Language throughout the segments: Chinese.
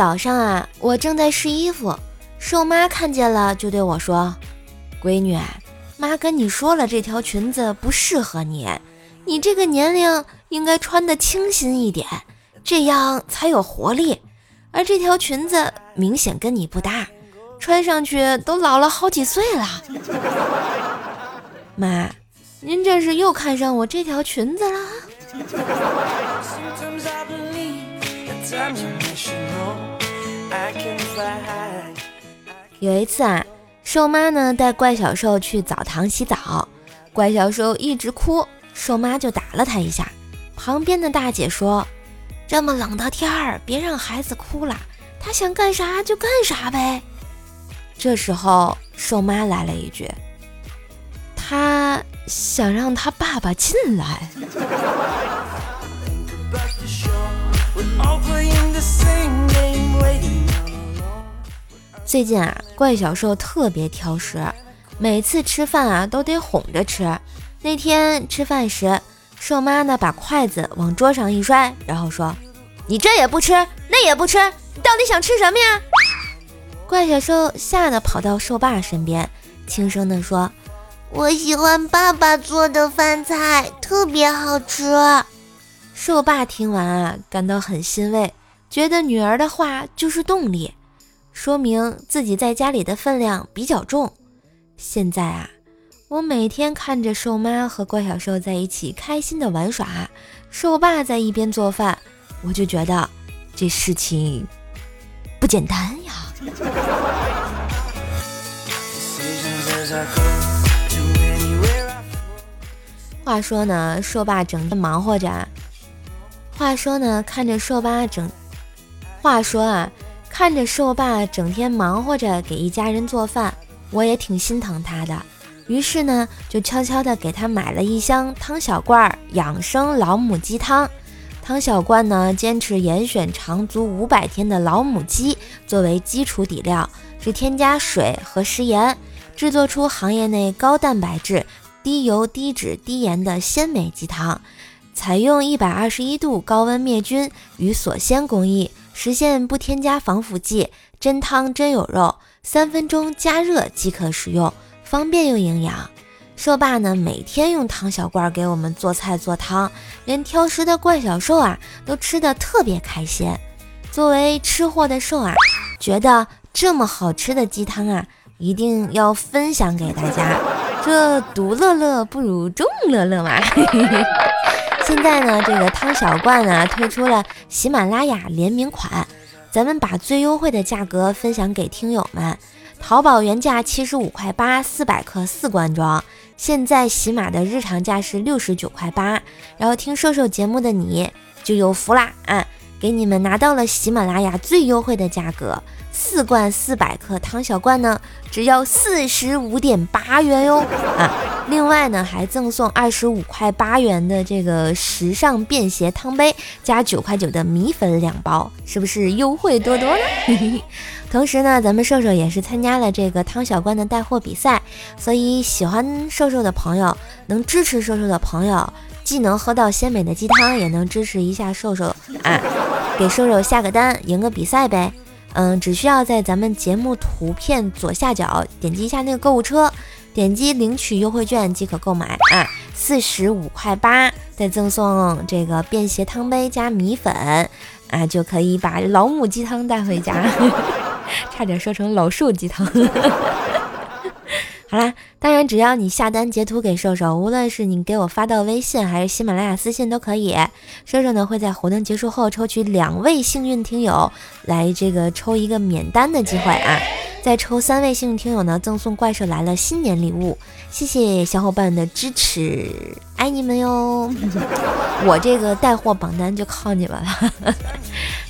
早上啊，我正在试衣服，瘦妈看见了就对我说：“闺女，妈跟你说了，这条裙子不适合你，你这个年龄应该穿的清新一点，这样才有活力。而这条裙子明显跟你不搭，穿上去都老了好几岁了。”妈，您这是又看上我这条裙子了？有一次啊，瘦妈呢带怪小兽去澡堂洗澡，怪小兽一直哭，瘦妈就打了他一下。旁边的大姐说：“这么冷的天儿，别让孩子哭了，他想干啥就干啥呗。”这时候，瘦妈来了一句：“他想让他爸爸进来。”最近啊，怪小兽特别挑食，每次吃饭啊都得哄着吃。那天吃饭时，瘦妈呢把筷子往桌上一摔，然后说：“你这也不吃，那也不吃，你到底想吃什么呀？”怪小兽吓得跑到兽爸身边，轻声地说：“我喜欢爸爸做的饭菜，特别好吃。”兽爸听完啊，感到很欣慰，觉得女儿的话就是动力。说明自己在家里的分量比较重。现在啊，我每天看着瘦妈和怪小兽在一起开心的玩耍，瘦爸在一边做饭，我就觉得这事情不简单呀。话说呢，瘦爸整天忙活着。话说呢，看着瘦爸整，话说啊。看着瘦爸整天忙活着给一家人做饭，我也挺心疼他的。于是呢，就悄悄地给他买了一箱汤小罐养生老母鸡汤。汤小罐呢，坚持严选长足五百天的老母鸡作为基础底料，只添加水和食盐，制作出行业内高蛋白质、低油、低脂、低盐的鲜美鸡汤。采用一百二十一度高温灭菌与锁鲜工艺。实现不添加防腐剂，真汤真有肉，三分钟加热即可食用，方便又营养。瘦爸呢，每天用汤小罐给我们做菜做汤，连挑食的怪小兽啊，都吃的特别开心。作为吃货的兽啊，觉得这么好吃的鸡汤啊，一定要分享给大家。这独乐乐不如众乐乐嘛。现在呢，这个汤小罐呢推出了喜马拉雅联名款，咱们把最优惠的价格分享给听友们。淘宝原价七十五块八，四百克四罐装，现在喜马的日常价是六十九块八。然后听瘦瘦节目的你就有福啦啊！给你们拿到了喜马拉雅最优惠的价格，四罐四百克汤小罐呢，只要四十五点八元哟啊！另外呢，还赠送二十五块八元的这个时尚便携汤杯，加九块九的米粉两包，是不是优惠多多呢？同时呢，咱们瘦瘦也是参加了这个汤小罐的带货比赛，所以喜欢瘦瘦的朋友，能支持瘦瘦的朋友。既能喝到鲜美的鸡汤，也能支持一下瘦瘦啊！给瘦瘦下个单，赢个比赛呗。嗯，只需要在咱们节目图片左下角点击一下那个购物车，点击领取优惠券即可购买啊，四十五块八，再赠送这个便携汤杯加米粉啊，就可以把老母鸡汤带回家。差点说成老瘦鸡汤。好啦，当然只要你下单截图给瘦瘦，无论是你给我发到微信还是喜马拉雅私信都可以，瘦瘦呢会在活动结束后抽取两位幸运听友来这个抽一个免单的机会啊。再抽三位幸运听友呢，赠送怪兽来了新年礼物。谢谢小伙伴的支持，爱你们哟！我这个带货榜单就靠你们了。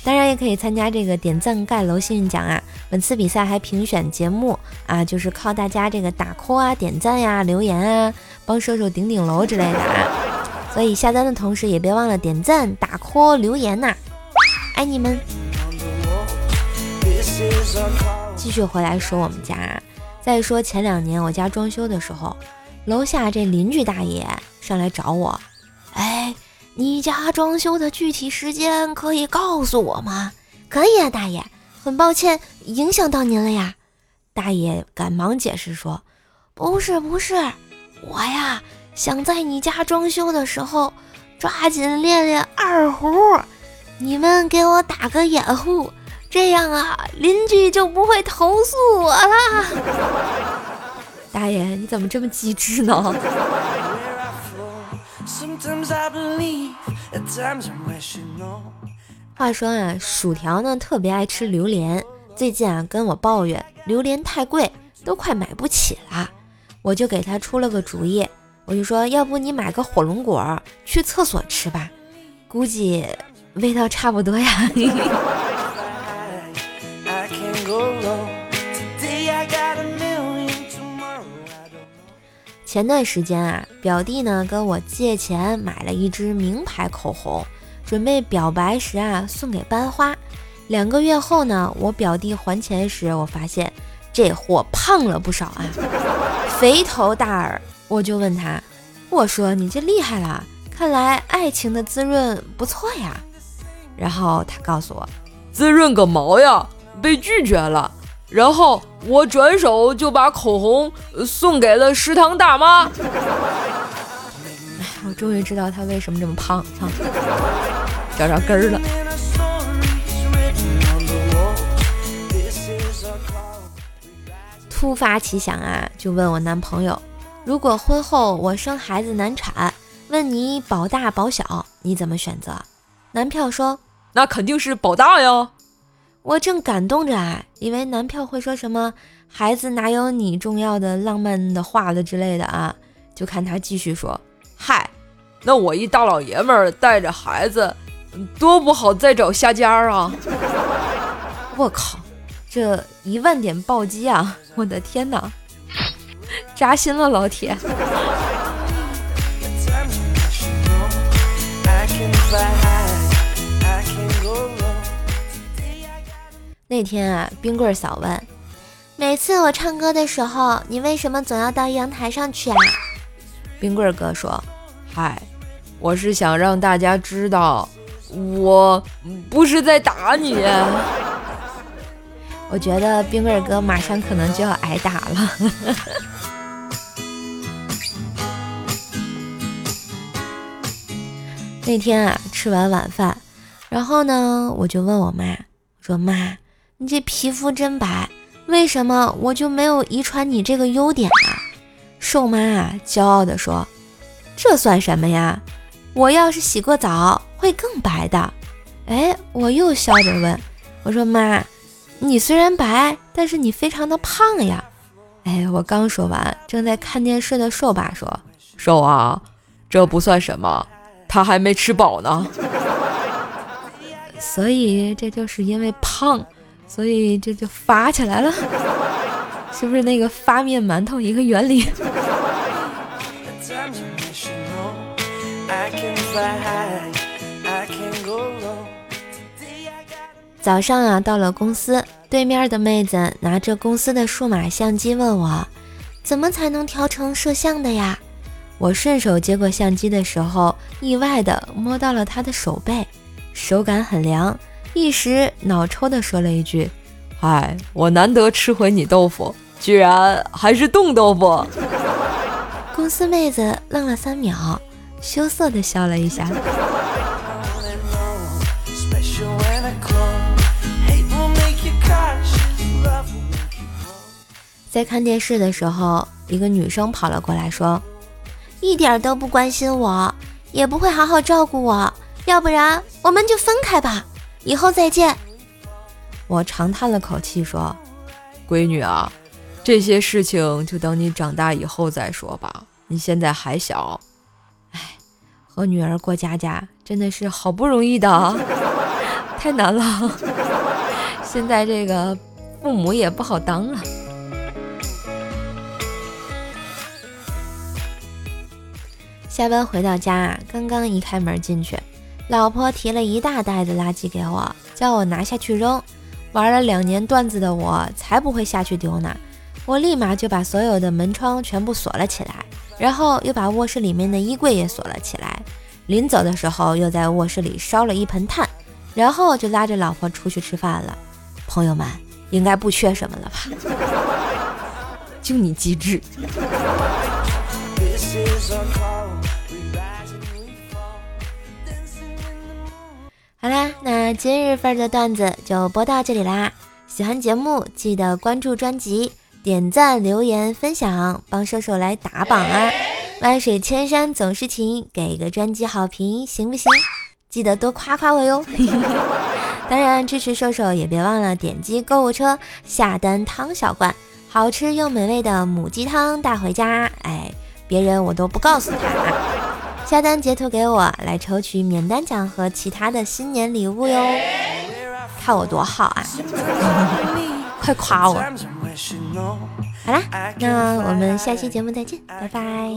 当然也可以参加这个点赞盖楼幸运奖啊！本次比赛还评选节目啊，就是靠大家这个打 call 啊、点赞呀、留言啊，帮射手顶顶楼之类的啊。所以下单的同时也别忘了点赞、打 call、留言呐！爱你们！继续回来说我们家，再说前两年我家装修的时候，楼下这邻居大爷上来找我，哎，你家装修的具体时间可以告诉我吗？可以啊，大爷，很抱歉影响到您了呀。大爷赶忙解释说：“不是不是，我呀想在你家装修的时候抓紧练练二胡，你们给我打个掩护，这样啊邻居就不会投诉我了。”大爷，你怎么这么机智呢？话说啊，薯条呢特别爱吃榴莲，最近啊跟我抱怨榴莲太贵，都快买不起了。我就给他出了个主意，我就说要不你买个火龙果去厕所吃吧，估计味道差不多呀。前段时间啊，表弟呢跟我借钱买了一支名牌口红，准备表白时啊送给班花。两个月后呢，我表弟还钱时，我发现这货胖了不少啊，肥头大耳。我就问他，我说你这厉害了，看来爱情的滋润不错呀。然后他告诉我，滋润个毛呀，被拒绝了。然后我转手就把口红送给了食堂大妈。哎，我终于知道他为什么这么胖啊，找着根儿了。突发奇想啊，就问我男朋友，如果婚后我生孩子难产，问你保大保小，你怎么选择？男票说，那肯定是保大呀。我正感动着啊，以为男票会说什么“孩子哪有你重要的浪漫的话了之类的啊”，就看他继续说：“嗨，那我一大老爷们儿带着孩子，多不好再找下家啊！”我靠，这一万点暴击啊！我的天哪，扎心了，老铁。那天啊，冰棍嫂问：“每次我唱歌的时候，你为什么总要到阳台上去啊？”冰棍哥说：“嗨，我是想让大家知道，我不是在打你。”我觉得冰棍哥马上可能就要挨打了。那天啊，吃完晚饭，然后呢，我就问我妈我说：“妈。”你这皮肤真白，为什么我就没有遗传你这个优点啊？瘦妈啊，骄傲地说：“这算什么呀？我要是洗过澡会更白的。”哎，我又笑着问：“我说妈，你虽然白，但是你非常的胖呀。”哎，我刚说完，正在看电视的瘦爸说：“瘦啊，这不算什么，他还没吃饱呢。所以这就是因为胖。”所以这就发起来了，是不是那个发面馒头一个原理？早上啊，到了公司，对面的妹子拿着公司的数码相机问我，怎么才能调成摄像的呀？我顺手接过相机的时候，意外的摸到了她的手背，手感很凉。一时脑抽的说了一句：“嗨，我难得吃回你豆腐，居然还是冻豆腐。”公司妹子愣了三秒，羞涩的笑了一下。在看电视的时候，一个女生跑了过来，说：“一点都不关心我，也不会好好照顾我，要不然我们就分开吧。”以后再见。我长叹了口气说：“闺女啊，这些事情就等你长大以后再说吧。你现在还小。哎，和女儿过家家真的是好不容易的，太难了。现在这个父母也不好当了。”下班回到家，刚刚一开门进去。老婆提了一大袋子垃圾给我，叫我拿下去扔。玩了两年段子的我才不会下去丢呢。我立马就把所有的门窗全部锁了起来，然后又把卧室里面的衣柜也锁了起来。临走的时候，又在卧室里烧了一盆炭，然后就拉着老婆出去吃饭了。朋友们应该不缺什么了吧？就你机智。今日份的段子就播到这里啦。喜欢节目记得关注专辑、点赞、留言、分享，帮瘦瘦来打榜啊！万水千山总是情，给个专辑好评行不行？记得多夸夸我哟。当然，支持瘦瘦也别忘了点击购物车下单汤小罐，好吃又美味的母鸡汤带回家。哎，别人我都不告诉他。下单截图给我，来抽取免单奖和其他的新年礼物哟！看我多好啊！快夸我！好啦，那我们下期节目再见，拜拜。